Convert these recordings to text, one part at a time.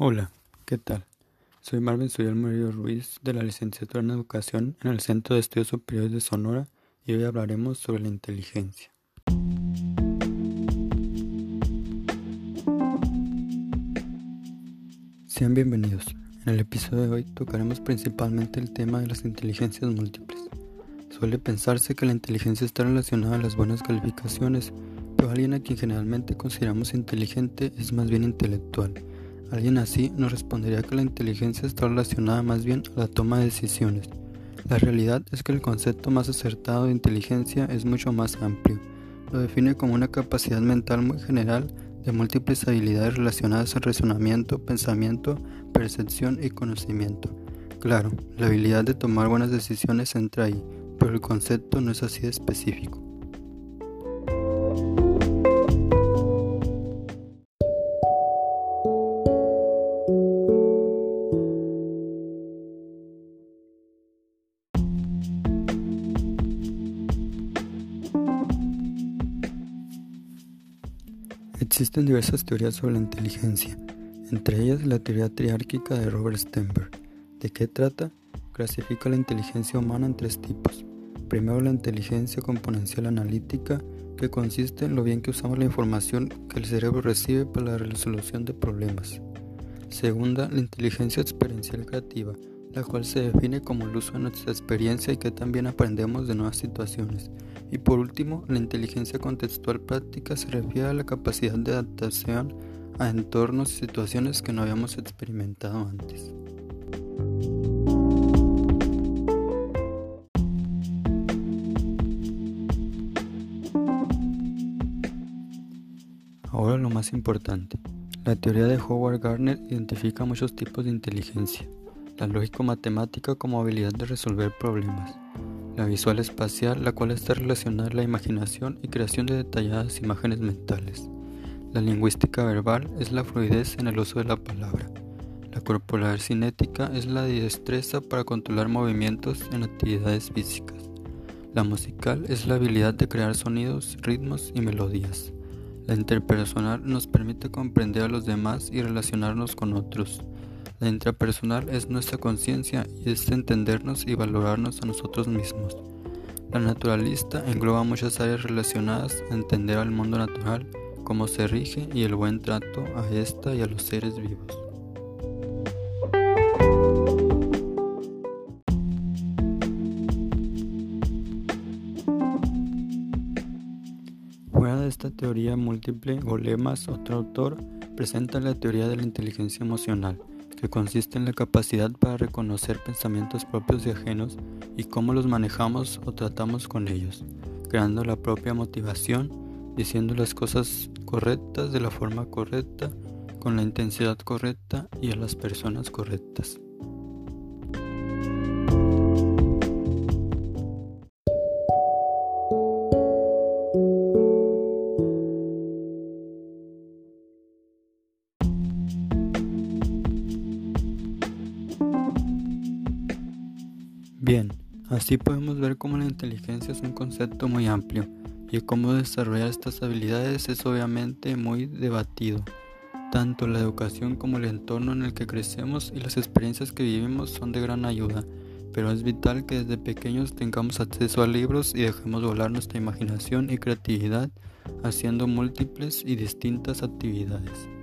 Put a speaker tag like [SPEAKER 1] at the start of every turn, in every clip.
[SPEAKER 1] Hola, ¿qué tal? Soy Marvin Suyal Murillo Ruiz de la licenciatura en Educación en el Centro de Estudios Superiores de Sonora y hoy hablaremos sobre la inteligencia. Sean bienvenidos. En el episodio de hoy tocaremos principalmente el tema de las inteligencias múltiples. Suele pensarse que la inteligencia está relacionada a las buenas calificaciones, pero alguien a quien generalmente consideramos inteligente es más bien intelectual Alguien así nos respondería que la inteligencia está relacionada más bien a la toma de decisiones. La realidad es que el concepto más acertado de inteligencia es mucho más amplio. Lo define como una capacidad mental muy general de múltiples habilidades relacionadas al razonamiento, pensamiento, percepción y conocimiento. Claro, la habilidad de tomar buenas decisiones entra ahí, pero el concepto no es así de específico. Existen diversas teorías sobre la inteligencia, entre ellas la teoría triárquica de Robert Sternberg. ¿De qué trata? Clasifica la inteligencia humana en tres tipos. Primero, la inteligencia componencial analítica, que consiste en lo bien que usamos la información que el cerebro recibe para la resolución de problemas. Segunda, la inteligencia experiencial creativa, la cual se define como el uso de nuestra experiencia y que también aprendemos de nuevas situaciones. Y por último, la inteligencia contextual práctica se refiere a la capacidad de adaptación a entornos y situaciones que no habíamos experimentado antes. Ahora lo más importante. La teoría de Howard Gardner identifica muchos tipos de inteligencia la lógico-matemática como habilidad de resolver problemas, la visual espacial, la cual está relacionada a la imaginación y creación de detalladas imágenes mentales. La lingüística verbal es la fluidez en el uso de la palabra. La corporal cinética es la destreza para controlar movimientos en actividades físicas. La musical es la habilidad de crear sonidos, ritmos y melodías. La interpersonal nos permite comprender a los demás y relacionarnos con otros. La intrapersonal es nuestra conciencia y es entendernos y valorarnos a nosotros mismos. La naturalista engloba muchas áreas relacionadas a entender al mundo natural, cómo se rige y el buen trato a esta y a los seres vivos. Fuera de esta teoría múltiple, Golemas, otro autor, presenta la teoría de la inteligencia emocional que consiste en la capacidad para reconocer pensamientos propios y ajenos y cómo los manejamos o tratamos con ellos, creando la propia motivación, diciendo las cosas correctas de la forma correcta, con la intensidad correcta y a las personas correctas. Bien, así podemos ver cómo la inteligencia es un concepto muy amplio y cómo desarrollar estas habilidades es obviamente muy debatido. Tanto la educación como el entorno en el que crecemos y las experiencias que vivimos son de gran ayuda, pero es vital que desde pequeños tengamos acceso a libros y dejemos volar nuestra imaginación y creatividad haciendo múltiples y distintas actividades.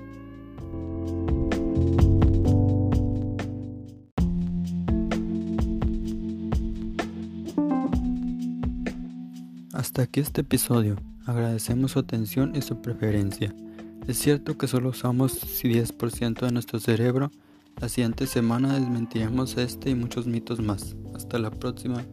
[SPEAKER 1] Hasta aquí este episodio. Agradecemos su atención y su preferencia. Es cierto que solo usamos 10% de nuestro cerebro. La siguiente semana desmentiremos este y muchos mitos más. Hasta la próxima.